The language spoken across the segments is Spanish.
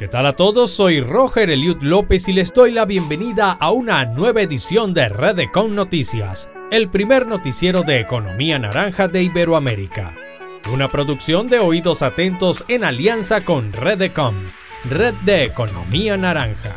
¿Qué tal a todos? Soy Roger Eliud López y les doy la bienvenida a una nueva edición de Redecon Noticias, el primer noticiero de economía naranja de Iberoamérica. Una producción de oídos atentos en alianza con Redecon, Red de Economía Naranja.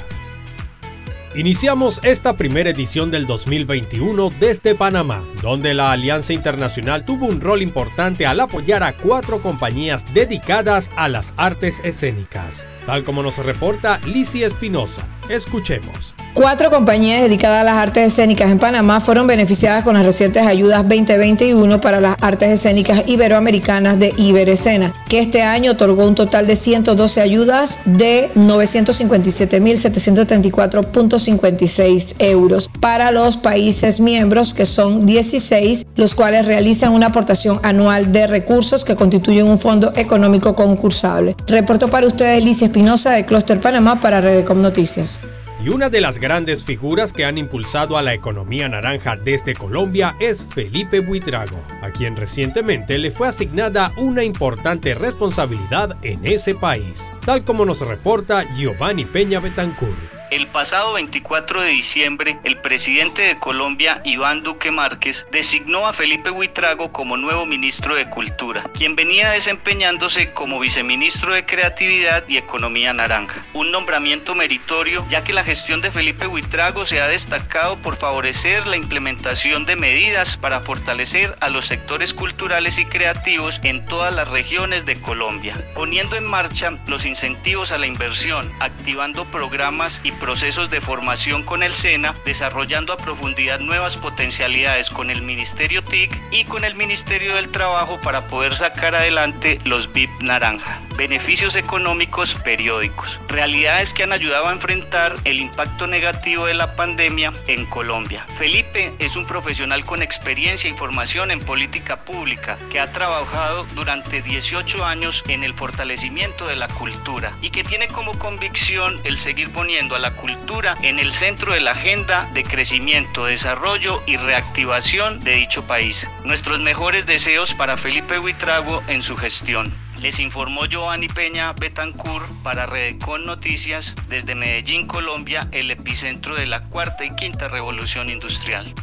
Iniciamos esta primera edición del 2021 desde Panamá, donde la Alianza Internacional tuvo un rol importante al apoyar a cuatro compañías dedicadas a las artes escénicas tal como nos reporta Licia Espinosa. Escuchemos. Cuatro compañías dedicadas a las artes escénicas en Panamá fueron beneficiadas con las recientes ayudas 2021 para las artes escénicas iberoamericanas de Iberescena, que este año otorgó un total de 112 ayudas de 957.734.56 euros para los países miembros, que son 16, los cuales realizan una aportación anual de recursos que constituyen un fondo económico concursable. Reportó para ustedes Licia Espinosa de Cluster Panamá para Redecom Noticias. Y una de las grandes figuras que han impulsado a la economía naranja desde Colombia es Felipe Buitrago, a quien recientemente le fue asignada una importante responsabilidad en ese país, tal como nos reporta Giovanni Peña Betancourt. El pasado 24 de diciembre, el presidente de Colombia, Iván Duque Márquez, designó a Felipe Huitrago como nuevo ministro de Cultura, quien venía desempeñándose como viceministro de Creatividad y Economía Naranja. Un nombramiento meritorio, ya que la gestión de Felipe Huitrago se ha destacado por favorecer la implementación de medidas para fortalecer a los sectores culturales y creativos en todas las regiones de Colombia, poniendo en marcha los incentivos a la inversión, activando programas y procesos de formación con el SENA, desarrollando a profundidad nuevas potencialidades con el Ministerio TIC y con el Ministerio del Trabajo para poder sacar adelante los VIP naranja. Beneficios económicos periódicos. Realidades que han ayudado a enfrentar el impacto negativo de la pandemia en Colombia. Felipe es un profesional con experiencia y formación en política pública que ha trabajado durante 18 años en el fortalecimiento de la cultura y que tiene como convicción el seguir poniendo a la cultura en el centro de la agenda de crecimiento, desarrollo y reactivación de dicho país. Nuestros mejores deseos para Felipe Huitrago en su gestión. Les informó Giovanni Peña Betancourt para Redecon Noticias desde Medellín, Colombia, el epicentro de la cuarta y quinta revolución industrial.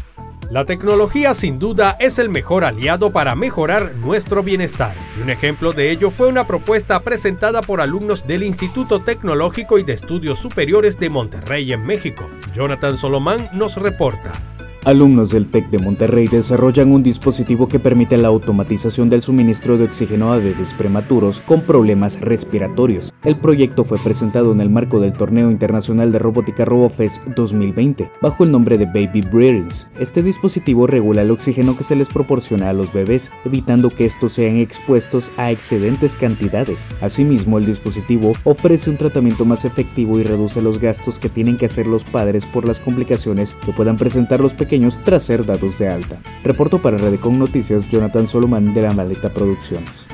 La tecnología sin duda es el mejor aliado para mejorar nuestro bienestar. Y un ejemplo de ello fue una propuesta presentada por alumnos del Instituto Tecnológico y de Estudios Superiores de Monterrey en México. Jonathan Solomán nos reporta. Alumnos del TEC de Monterrey desarrollan un dispositivo que permite la automatización del suministro de oxígeno a bebés prematuros con problemas respiratorios. El proyecto fue presentado en el marco del Torneo Internacional de Robótica RoboFest 2020, bajo el nombre de Baby Breathers. Este dispositivo regula el oxígeno que se les proporciona a los bebés, evitando que estos sean expuestos a excedentes cantidades. Asimismo, el dispositivo ofrece un tratamiento más efectivo y reduce los gastos que tienen que hacer los padres por las complicaciones que puedan presentar los pequeños ser dados de alta. Reporto para Redecon Noticias Jonathan Solomán de la Maleta Producciones.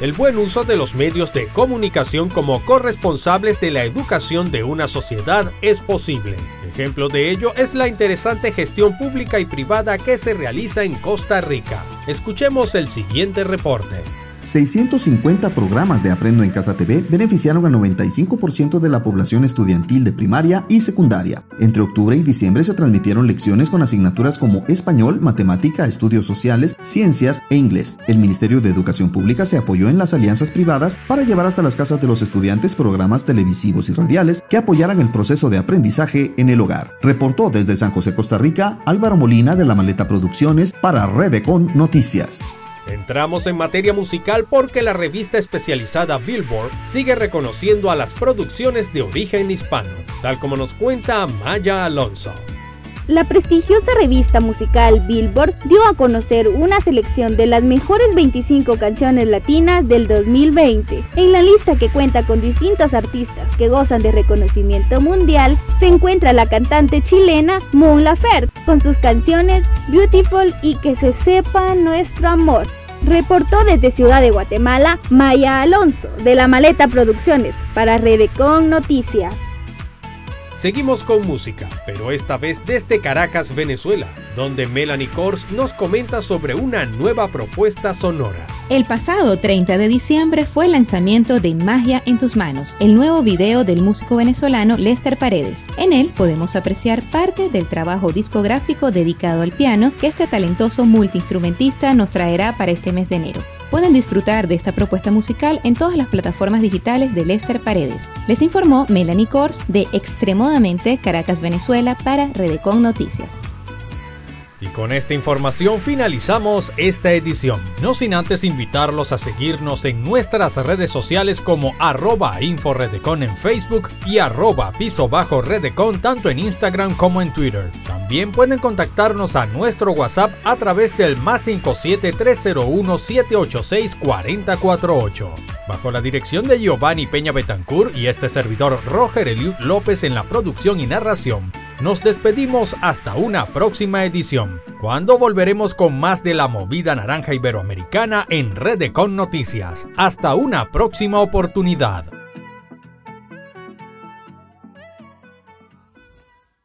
El buen uso de los medios de comunicación como corresponsables de la educación de una sociedad es posible. Ejemplo de ello es la interesante gestión pública y privada que se realiza en Costa Rica. Escuchemos el siguiente reporte. 650 programas de Aprendo en Casa TV beneficiaron al 95% de la población estudiantil de primaria y secundaria. Entre octubre y diciembre se transmitieron lecciones con asignaturas como español, matemática, estudios sociales, ciencias e inglés. El Ministerio de Educación Pública se apoyó en las alianzas privadas para llevar hasta las casas de los estudiantes programas televisivos y radiales que apoyaran el proceso de aprendizaje en el hogar. Reportó desde San José, Costa Rica, Álvaro Molina de la Maleta Producciones para Redecon Noticias. Entramos en materia musical porque la revista especializada Billboard sigue reconociendo a las producciones de origen hispano, tal como nos cuenta Maya Alonso. La prestigiosa revista musical Billboard dio a conocer una selección de las mejores 25 canciones latinas del 2020. En la lista que cuenta con distintos artistas que gozan de reconocimiento mundial, se encuentra la cantante chilena Mon Laferte con sus canciones Beautiful y Que se sepa nuestro amor. Reportó desde Ciudad de Guatemala Maya Alonso de la Maleta Producciones para Redecon Noticias. Seguimos con música, pero esta vez desde Caracas, Venezuela, donde Melanie Kors nos comenta sobre una nueva propuesta sonora. El pasado 30 de diciembre fue el lanzamiento de Magia en tus manos, el nuevo video del músico venezolano Lester Paredes. En él podemos apreciar parte del trabajo discográfico dedicado al piano que este talentoso multiinstrumentista nos traerá para este mes de enero. Pueden disfrutar de esta propuesta musical en todas las plataformas digitales de Lester Paredes. Les informó Melanie Kors de Extremodamente Caracas, Venezuela para Redecon Noticias. Y con esta información finalizamos esta edición, no sin antes invitarlos a seguirnos en nuestras redes sociales como arroba inforedecon en Facebook y arroba piso bajo redecon tanto en Instagram como en Twitter. También pueden contactarnos a nuestro WhatsApp a través del más 57 301 786 4048. Bajo la dirección de Giovanni Peña Betancourt y este servidor Roger Eliud López en la producción y narración. Nos despedimos hasta una próxima edición, cuando volveremos con más de la movida naranja iberoamericana en Red Con Noticias. Hasta una próxima oportunidad.